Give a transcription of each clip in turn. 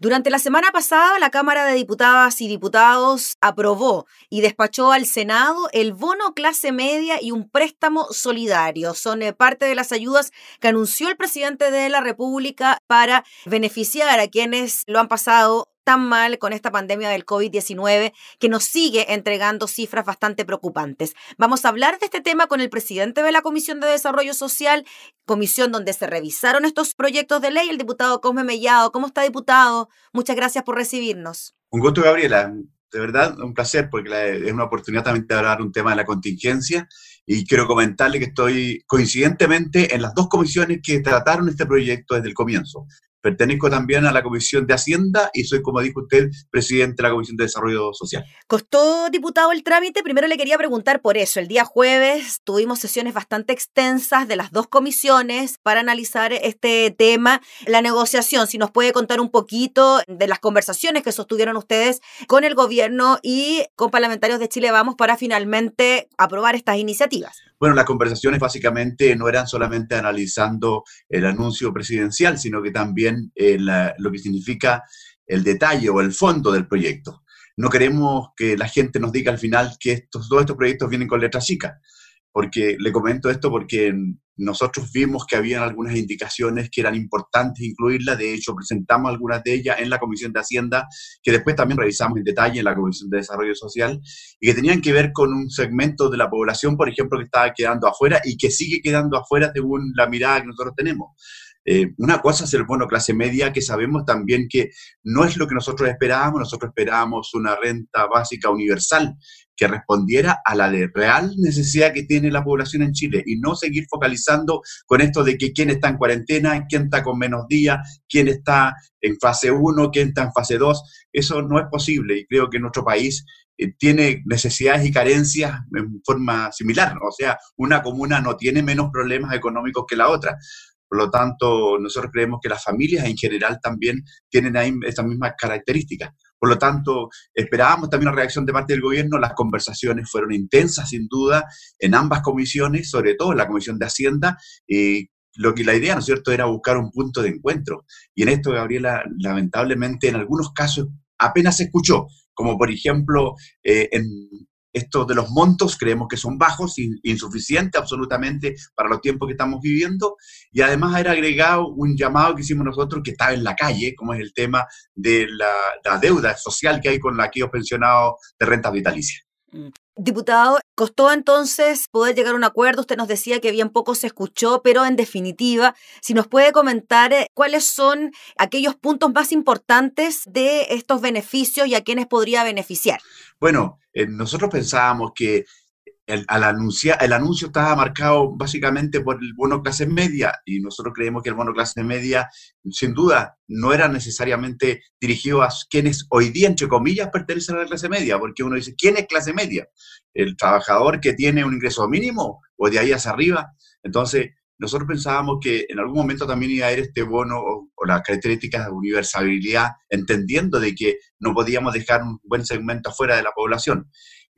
Durante la semana pasada, la Cámara de Diputadas y Diputados aprobó y despachó al Senado el bono clase media y un préstamo solidario. Son eh, parte de las ayudas que anunció el presidente de la República para beneficiar a quienes lo han pasado tan mal con esta pandemia del COVID-19 que nos sigue entregando cifras bastante preocupantes. Vamos a hablar de este tema con el presidente de la Comisión de Desarrollo Social, comisión donde se revisaron estos proyectos de ley, el diputado Cosme Mellado. ¿Cómo está, diputado? Muchas gracias por recibirnos. Un gusto, Gabriela. De verdad, un placer, porque es una oportunidad también de hablar un tema de la contingencia y quiero comentarle que estoy coincidentemente en las dos comisiones que trataron este proyecto desde el comienzo. Pertenezco también a la Comisión de Hacienda y soy, como dijo usted, presidente de la Comisión de Desarrollo Social. ¿Costó, diputado, el trámite? Primero le quería preguntar por eso. El día jueves tuvimos sesiones bastante extensas de las dos comisiones para analizar este tema. La negociación, si nos puede contar un poquito de las conversaciones que sostuvieron ustedes con el gobierno y con parlamentarios de Chile Vamos para finalmente aprobar estas iniciativas. Bueno, las conversaciones básicamente no eran solamente analizando el anuncio presidencial, sino que también eh, lo que significa el detalle o el fondo del proyecto. No queremos que la gente nos diga al final que estos, todos estos proyectos vienen con letra chica porque le comento esto porque nosotros vimos que habían algunas indicaciones que eran importantes incluirlas, de hecho presentamos algunas de ellas en la Comisión de Hacienda, que después también revisamos en detalle en la Comisión de Desarrollo Social, y que tenían que ver con un segmento de la población, por ejemplo, que estaba quedando afuera y que sigue quedando afuera según la mirada que nosotros tenemos. Eh, una cosa es el bono clase media, que sabemos también que no es lo que nosotros esperábamos, nosotros esperábamos una renta básica universal que respondiera a la de real necesidad que tiene la población en Chile y no seguir focalizando con esto de que quién está en cuarentena, quién está con menos días, quién está en fase 1, quién está en fase 2. Eso no es posible y creo que nuestro país eh, tiene necesidades y carencias en forma similar. O sea, una comuna no tiene menos problemas económicos que la otra. Por lo tanto, nosotros creemos que las familias en general también tienen ahí estas mismas características. Por lo tanto, esperábamos también una reacción de parte del gobierno. Las conversaciones fueron intensas, sin duda, en ambas comisiones, sobre todo en la Comisión de Hacienda. y lo que la idea, ¿no es cierto?, era buscar un punto de encuentro. Y en esto, Gabriela, lamentablemente, en algunos casos apenas se escuchó, como por ejemplo eh, en, estos de los montos creemos que son bajos, insuficientes absolutamente para los tiempos que estamos viviendo. Y además era agregado un llamado que hicimos nosotros que estaba en la calle, como es el tema de la, deuda social que hay con aquellos pensionados de renta vitalicia. Mm. Diputado, costó entonces poder llegar a un acuerdo. Usted nos decía que bien poco se escuchó, pero en definitiva, si nos puede comentar eh, cuáles son aquellos puntos más importantes de estos beneficios y a quiénes podría beneficiar. Bueno, eh, nosotros pensábamos que el, al anunciar, el anuncio estaba marcado básicamente por el bono clase media y nosotros creemos que el bono clase media, sin duda, no era necesariamente dirigido a quienes hoy día, entre comillas, pertenecen a la clase media, porque uno dice, ¿quién es clase media? ¿El trabajador que tiene un ingreso mínimo o de ahí hacia arriba? Entonces, nosotros pensábamos que en algún momento también iba a haber este bono o, o, las características de universalidad, entendiendo de que no podíamos dejar un buen segmento afuera de la población.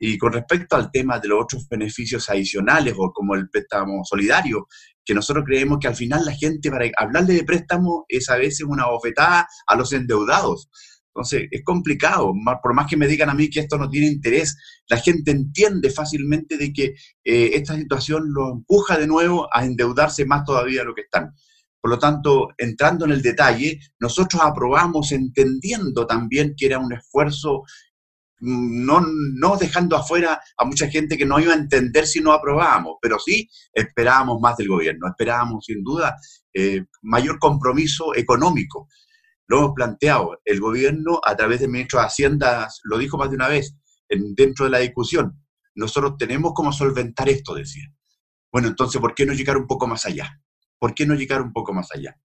Y con respecto al tema de los otros beneficios adicionales o como el préstamo solidario, que nosotros creemos que al final la gente para hablarle de préstamo es a veces una bofetada a los endeudados. Entonces, es complicado, por más que me digan a mí que esto no tiene interés, la gente entiende fácilmente de que eh, esta situación lo empuja de nuevo a endeudarse más todavía de lo que están. Por lo tanto, entrando en el detalle, nosotros aprobamos entendiendo también que era un esfuerzo no, no dejando afuera a mucha gente que no iba a entender si no aprobábamos, pero sí esperábamos más del gobierno, esperábamos sin duda eh, mayor compromiso económico. Lo hemos planteado, el gobierno a través del ministro de Hacienda lo dijo más de una vez en, dentro de la discusión, nosotros tenemos cómo solventar esto, decía. Bueno, entonces, ¿por qué no llegar un poco más allá? ¿Por qué no llegar un poco más allá?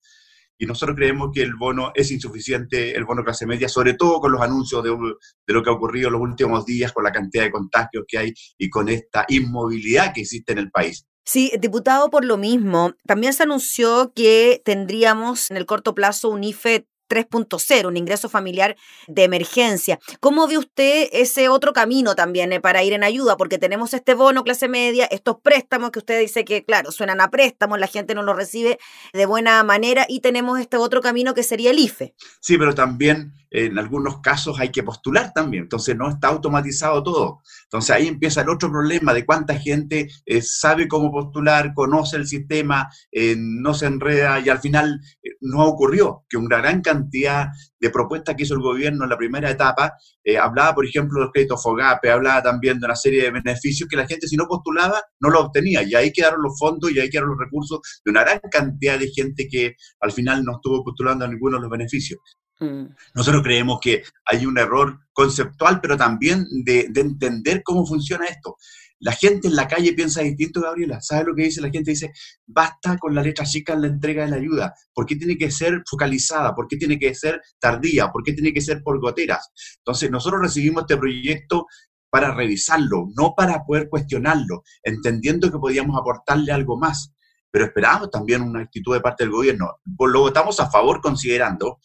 Y nosotros creemos que el bono es insuficiente, el bono clase media, sobre todo con los anuncios de, lo que ha ocurrido en los últimos días, con la cantidad de contagios que hay y con esta inmovilidad que existe en el país. Sí, diputado, por lo mismo, también se anunció que tendríamos en el corto plazo un IFE 3.0, un ingreso familiar de emergencia. ¿Cómo ve usted ese otro camino también eh, para ir en ayuda? Porque tenemos este bono clase media, estos préstamos que usted dice que, claro, suenan a préstamos, la gente no los recibe de buena manera y tenemos este otro camino que sería el IFE. Sí, pero también en algunos casos hay que postular también, entonces no está automatizado todo. Entonces ahí empieza el otro problema de cuánta gente eh, sabe cómo postular, conoce el sistema, eh, no se enreda y al final eh, no ocurrió que una gran cantidad de propuestas que hizo el gobierno en la primera etapa, hablaba por ejemplo del crédito FOGAPE, hablaba también de una serie de beneficios que la gente si no postulaba no lo obtenía y ahí quedaron los fondos y ahí quedaron los recursos de una gran cantidad de gente que al final no estuvo postulando a ninguno de los beneficios. Mm. Nosotros creemos que hay un error conceptual, pero también de, entender cómo funciona esto. La gente en la calle piensa distinto, Gabriela. ¿Sabes lo que dice? La gente dice, basta con la letra chica en la entrega de la ayuda. ¿Por qué tiene que ser focalizada? ¿Por qué tiene que ser tardía? ¿Por qué tiene que ser por goteras? Entonces, nosotros recibimos este proyecto para revisarlo, no para poder cuestionarlo, entendiendo que podíamos aportarle algo más. Pero esperamos también una actitud de parte del gobierno. Lo votamos a favor considerando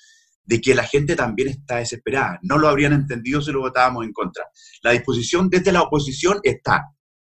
de que la gente también está desesperada. No lo habrían entendido si lo votábamos en contra. La disposición desde la oposición está.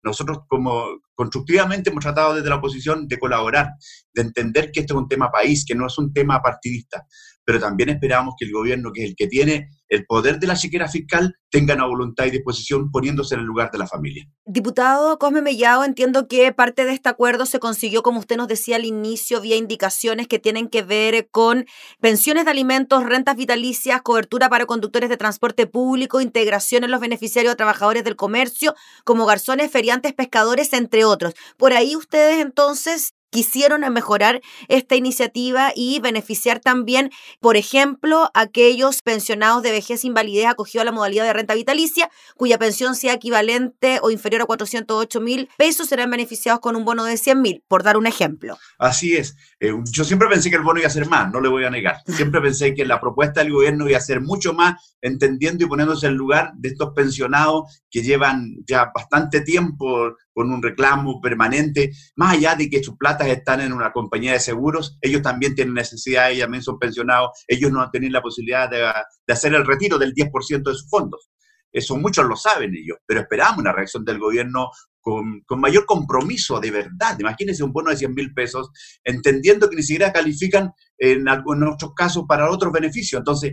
Nosotros como constructivamente hemos tratado desde la oposición de colaborar, de entender que esto es un tema país, que no es un tema partidista, pero también esperamos que el gobierno, que es el que tiene el poder de la siquiera fiscal, tenga una voluntad y disposición poniéndose en el lugar de la familia. Diputado Cosme Mellado, entiendo que parte de este acuerdo se consiguió, como usted nos decía al inicio, vía indicaciones que tienen que ver con pensiones de alimentos, rentas vitalicias, cobertura para conductores de transporte público, integración en los beneficiarios de trabajadores del comercio, como garzones, feriantes, pescadores, entre otros. Por ahí ustedes entonces quisieron mejorar esta iniciativa y beneficiar también, por ejemplo, aquellos pensionados de vejez invalidez acogidos a la modalidad de renta vitalicia, cuya pensión sea equivalente o inferior a 408 mil pesos, serán beneficiados con un bono de 100 mil, por dar un ejemplo. Así es. Eh, yo siempre pensé que el bono iba a ser más, no le voy a negar. Siempre pensé que la propuesta del gobierno iba a ser mucho más, entendiendo y poniéndose en lugar de estos pensionados que llevan ya bastante tiempo con un reclamo permanente, más allá de que sus platas están en una compañía de seguros, ellos también tienen necesidad, ellos también son pensionados, ellos no tienen la posibilidad de, hacer el retiro del 10% de sus fondos. Eso muchos lo saben ellos, pero esperamos una reacción del gobierno con, mayor compromiso de verdad. Imagínense un bono de 100 mil pesos, entendiendo que ni siquiera califican en, otros casos para otros beneficios. Entonces,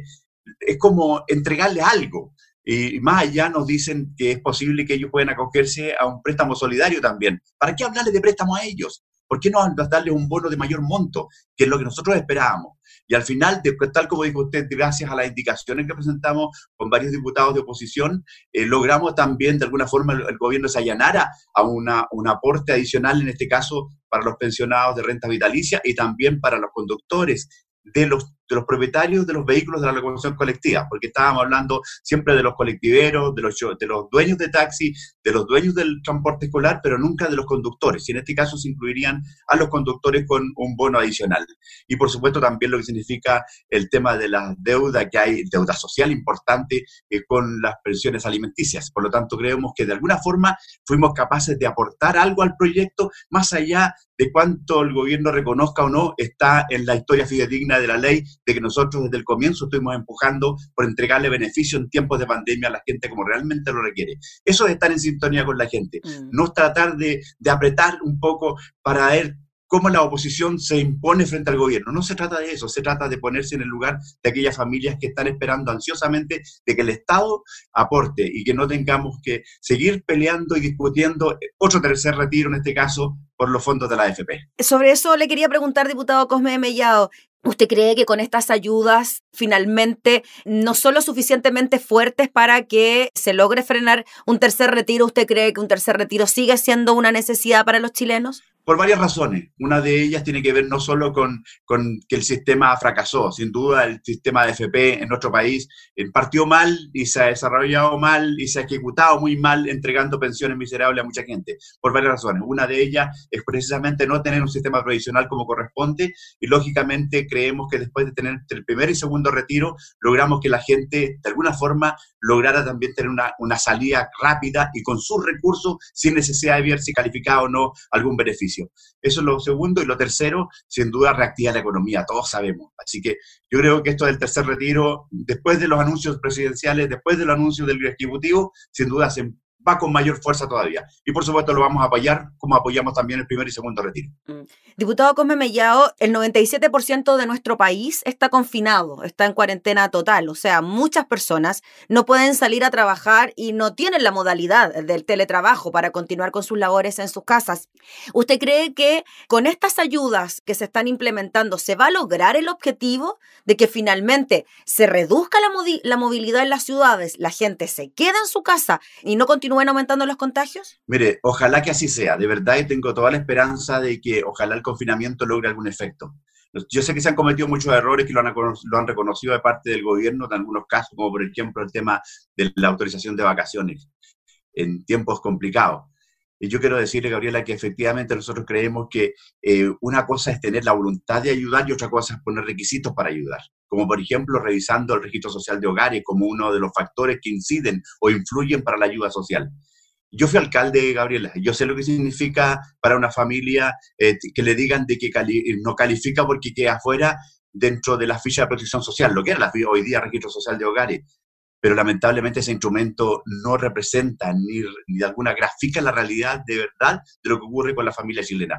es como entregarle algo. Y más allá nos dicen que es posible que ellos puedan acogerse a un préstamo solidario también. ¿Para qué hablarles de préstamo a ellos? ¿Por qué no darles un bono de mayor monto, que es lo que nosotros esperábamos? Y al final, tal como dijo usted, gracias a las indicaciones que presentamos con varios diputados de oposición, eh, logramos también, de alguna forma, el, gobierno se allanara a una, un aporte adicional, en este caso, para los pensionados de renta vitalicia y también para los conductores de los de los propietarios de los vehículos de la locomoción colectiva, porque estábamos hablando siempre de los colectiveros, de los, de los dueños de taxi, de los dueños del transporte escolar, pero nunca de los conductores. Y en este caso se incluirían a los conductores con un bono adicional. Y por supuesto también lo que significa el tema de la deuda, que hay deuda social importante eh, con las pensiones alimenticias. Por lo tanto, creemos que de alguna forma fuimos capaces de aportar algo al proyecto, más allá de cuánto el gobierno reconozca o no, está en la historia fidedigna de la ley de que nosotros desde el comienzo estuvimos empujando por entregarle beneficio en tiempos de pandemia a la gente como realmente lo requiere. Eso es estar en sintonía con la gente, mm. no tratar de, de apretar un poco para ver cómo la oposición se impone frente al gobierno. No se trata de eso, se trata de ponerse en el lugar de aquellas familias que están esperando ansiosamente de que el Estado aporte y que no tengamos que seguir peleando y discutiendo otro tercer retiro, en este caso, por los fondos de la AFP. Sobre eso le quería preguntar, diputado Cosme Mellado, ¿Usted cree que con estas ayudas finalmente no son lo suficientemente fuertes para que se logre frenar un tercer retiro? ¿Usted cree que un tercer retiro sigue siendo una necesidad para los chilenos? Por varias razones. Una de ellas tiene que ver no solo con, con, que el sistema fracasó, sin duda el sistema de FP en nuestro país eh, partió mal y se ha desarrollado mal y se ha ejecutado muy mal entregando pensiones miserables a mucha gente, por varias razones. Una de ellas es precisamente no tener un sistema provisional como corresponde y lógicamente creemos que después de tener el primer y segundo retiro logramos que la gente de alguna forma lograra también tener una, una salida rápida y con sus recursos sin necesidad de ver si calificaba o no algún beneficio. Eso es lo segundo. Y lo tercero, sin duda, reactivar la economía, todos sabemos. Así que yo creo que esto del tercer retiro, después de los anuncios presidenciales, después de los anuncios del Ejecutivo, sin duda se va con mayor fuerza todavía. Y por supuesto lo vamos a apoyar, como apoyamos también el primer y segundo retiro. Mm. Diputado Cosme Mellao, el 97% de nuestro país está confinado, está en cuarentena total, o sea, muchas personas no pueden salir a trabajar y no tienen la modalidad del teletrabajo para continuar con sus labores en sus casas. ¿Usted cree que con estas ayudas que se están implementando se va a lograr el objetivo de que finalmente se reduzca la, la movilidad en las ciudades, la gente se queda en su casa y no continúa continúen aumentando los contagios? Mire, ojalá que así sea. De verdad, y tengo toda la esperanza de que ojalá el confinamiento logre algún efecto. Yo sé que se han cometido muchos errores que lo han, lo han reconocido de parte del gobierno en algunos casos, como por ejemplo el tema de la autorización de vacaciones en tiempos complicados. Y yo quiero decirle, Gabriela, que efectivamente nosotros creemos que eh, una cosa es tener la voluntad de ayudar y otra cosa es poner requisitos para ayudar. Como por ejemplo revisando el registro social de hogares como uno de los factores que inciden o influyen para la ayuda social. Yo fui alcalde, Gabriela, yo sé lo que significa para una familia eh, que le digan de que no califica porque queda afuera dentro de la ficha de protección social, lo que era la, hoy día registro social de hogares pero lamentablemente ese instrumento no representa ni, ni de alguna grafica la realidad de verdad de lo que ocurre con la familia chilena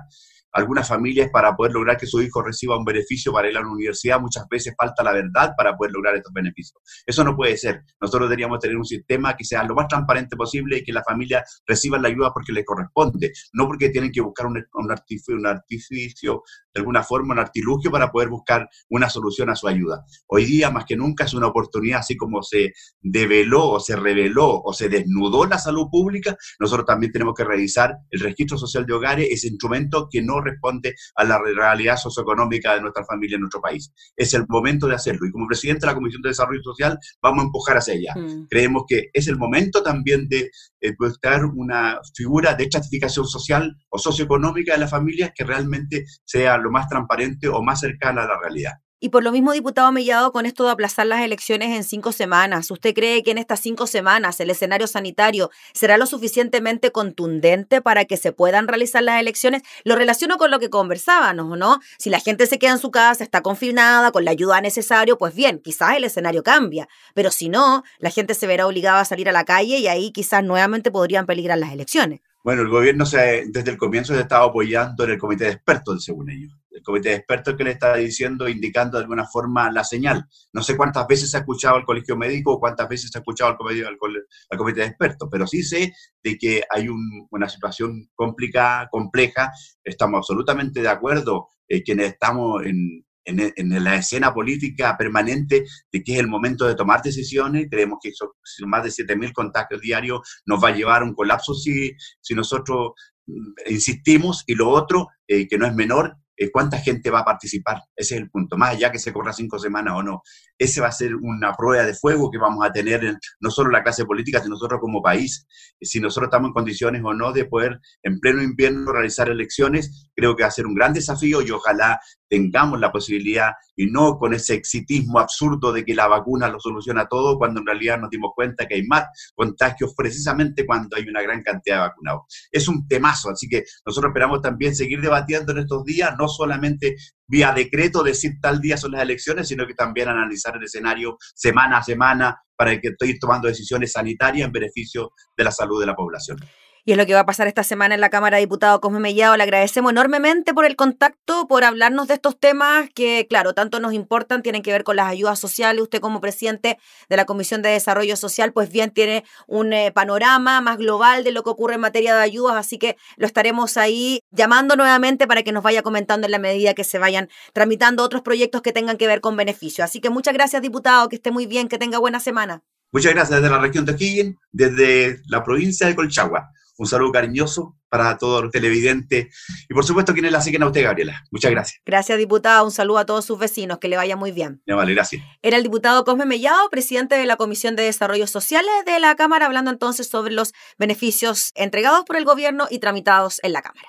algunas familias para poder lograr que su hijo reciba un beneficio para ir a la universidad, muchas veces falta la verdad para poder lograr estos beneficios. Eso no puede ser. Nosotros deberíamos tener un sistema que sea lo más transparente posible y que la familia reciba la ayuda porque le corresponde, no porque tienen que buscar un, un, artificio, un artificio, de alguna forma, un artilugio para poder buscar una solución a su ayuda. Hoy día, más que nunca, es una oportunidad, así como se develó o se reveló o se desnudó la salud pública, nosotros también tenemos que revisar el registro social de hogares, ese instrumento que no responde a la realidad socioeconómica de nuestra familia en nuestro país. Es el momento de hacerlo y como presidente de la Comisión de Desarrollo Social vamos a empujar hacia ella. Mm. Creemos que es el momento también de eh, buscar una figura de estratificación social o socioeconómica de las familias que realmente sea lo más transparente o más cercana a la realidad. Y por lo mismo, diputado Mellado, con esto de aplazar las elecciones en cinco semanas, ¿usted cree que en estas cinco semanas el escenario sanitario será lo suficientemente contundente para que se puedan realizar las elecciones? Lo relaciono con lo que conversábamos, ¿no? Si la gente se queda en su casa, está confinada, con la ayuda necesaria, pues bien, quizás el escenario cambia. Pero si no, la gente se verá obligada a salir a la calle y ahí quizás nuevamente podrían peligrar las elecciones. Bueno, el gobierno se, desde el comienzo se estaba apoyando en el comité de expertos, según ellos. El comité de expertos que le está diciendo, indicando de alguna forma la señal. No sé cuántas veces se ha escuchado al colegio médico o cuántas veces se ha escuchado al comité, al, de expertos, pero sí sé de que hay una situación complicada, compleja. Estamos absolutamente de acuerdo eh, quienes estamos en, en, la escena política permanente de que es el momento de tomar decisiones. Creemos que son más de 7.000 contactos diarios nos va a llevar a un colapso si, si nosotros mm, insistimos. Y lo otro, eh, que no es menor, cuánta gente va a participar. Ese es el punto. Más allá que se corra cinco semanas o no, ese va a ser una prueba de fuego que vamos a tener en, no solo la clase política, sino nosotros como país. Si nosotros estamos en condiciones o no de poder en pleno invierno realizar elecciones, creo que va a ser un gran desafío y ojalá tengamos la posibilidad y no con ese exitismo absurdo de que la vacuna lo soluciona todo, cuando en realidad nos dimos cuenta que hay más contagios precisamente cuando hay una gran cantidad de vacunados. Es un temazo, así que nosotros esperamos también seguir debatiendo en estos días, no solamente vía decreto decir tal día son las elecciones, sino que también analizar el escenario semana a semana para que estoy tomando decisiones sanitarias en beneficio de la salud de la población y es lo que va a pasar esta semana en la Cámara de Diputados Cosme Mellado. Le agradecemos enormemente por el contacto, por hablarnos de estos temas que, claro, tanto nos importan, tienen que ver con las ayudas sociales. Usted como presidente de la Comisión de Desarrollo Social, pues bien tiene un eh, panorama más global de lo que ocurre en materia de ayudas, así que lo estaremos ahí llamando nuevamente para que nos vaya comentando en la medida que se vayan tramitando otros proyectos que tengan que ver con beneficio. Así que muchas gracias, diputado, que esté muy bien, que tenga buena semana. Muchas gracias desde la región de O'Higgins, desde la provincia de Colchagua. Un saludo cariñoso para todos los televidentes y por supuesto quienes la siguen a usted, Gabriela. Muchas gracias. Gracias, diputada. Un saludo a todos sus vecinos. Que le vaya muy bien. Ya vale, gracias. Era el diputado Cosme Mellado, presidente de la Comisión de Desarrollo Social de la Cámara, hablando entonces sobre los beneficios entregados por el gobierno y tramitados en la Cámara.